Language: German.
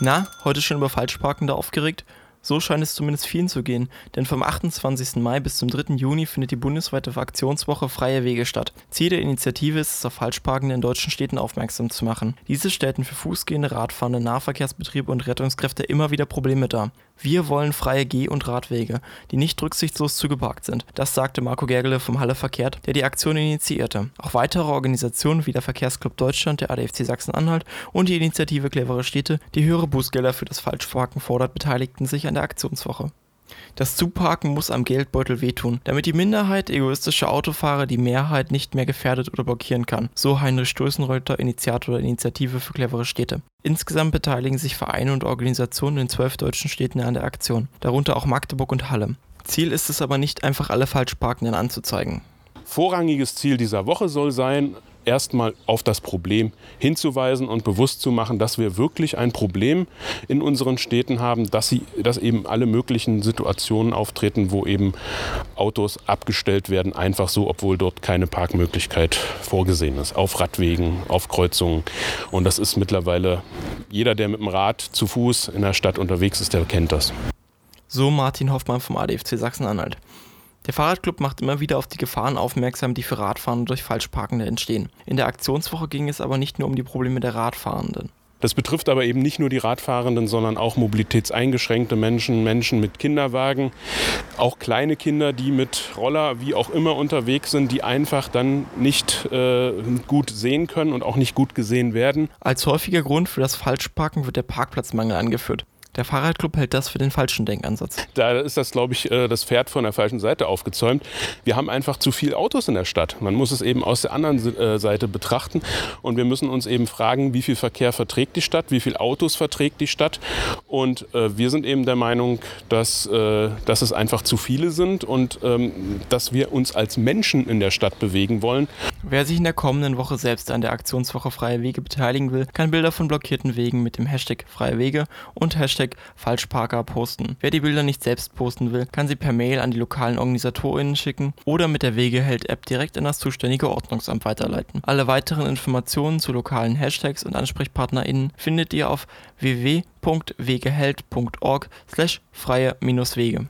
Na, heute schon über Falschparkende aufgeregt? So scheint es zumindest vielen zu gehen, denn vom 28. Mai bis zum 3. Juni findet die bundesweite Aktionswoche Freie Wege statt. Ziel der Initiative ist es, auf Falschparkende in deutschen Städten aufmerksam zu machen. Diese stellten für Fußgehende, Radfahrende, Nahverkehrsbetriebe und Rettungskräfte immer wieder Probleme dar. Wir wollen freie Geh- und Radwege, die nicht rücksichtslos zugeparkt sind. Das sagte Marco Gergele vom Halle Verkehrt, der die Aktion initiierte. Auch weitere Organisationen wie der Verkehrsclub Deutschland, der ADFC Sachsen-Anhalt und die Initiative Clevere Städte, die höhere Bußgelder für das Falschparken fordert, beteiligten sich an der Aktionswoche. Das Zuparken muss am Geldbeutel wehtun, damit die Minderheit egoistischer Autofahrer die Mehrheit nicht mehr gefährdet oder blockieren kann, so Heinrich Stößenreuter, Initiator der Initiative für clevere Städte. Insgesamt beteiligen sich Vereine und Organisationen in zwölf deutschen Städten an der Aktion, darunter auch Magdeburg und Halle. Ziel ist es aber nicht einfach alle Falschparkenden anzuzeigen. Vorrangiges Ziel dieser Woche soll sein, erstmal auf das Problem hinzuweisen und bewusst zu machen, dass wir wirklich ein Problem in unseren Städten haben, dass, sie, dass eben alle möglichen Situationen auftreten, wo eben Autos abgestellt werden, einfach so, obwohl dort keine Parkmöglichkeit vorgesehen ist. Auf Radwegen, auf Kreuzungen. Und das ist mittlerweile, jeder, der mit dem Rad zu Fuß in der Stadt unterwegs ist, der kennt das. So Martin Hoffmann vom ADFC Sachsen-Anhalt. Der Fahrradclub macht immer wieder auf die Gefahren aufmerksam, die für Radfahrende durch Falschparkende entstehen. In der Aktionswoche ging es aber nicht nur um die Probleme der Radfahrenden. Das betrifft aber eben nicht nur die Radfahrenden, sondern auch mobilitätseingeschränkte Menschen, Menschen mit Kinderwagen, auch kleine Kinder, die mit Roller wie auch immer unterwegs sind, die einfach dann nicht äh, gut sehen können und auch nicht gut gesehen werden. Als häufiger Grund für das Falschparken wird der Parkplatzmangel angeführt. Der Fahrradclub hält das für den falschen Denkansatz. Da ist das, glaube ich, äh, das Pferd von der falschen Seite aufgezäumt. Wir haben einfach zu viele Autos in der Stadt. Man muss es eben aus der anderen äh, Seite betrachten. Und wir müssen uns eben fragen, wie viel Verkehr verträgt die Stadt, wie viele Autos verträgt die Stadt. Und äh, wir sind eben der Meinung, dass, dass es einfach zu viele sind und ähm, dass wir uns als Menschen in der Stadt bewegen wollen. Wer sich in der kommenden Woche selbst an der Aktionswoche Freie Wege beteiligen will, kann Bilder von blockierten Wegen mit dem Hashtag Freie Wege und Hashtag Hashtag Falschparker posten. Wer die Bilder nicht selbst posten will, kann sie per Mail an die lokalen OrganisatorInnen schicken oder mit der Wegeheld-App direkt an das zuständige Ordnungsamt weiterleiten. Alle weiteren Informationen zu lokalen Hashtags und AnsprechpartnerInnen findet ihr auf www.wegeheld.org slash freie-wege.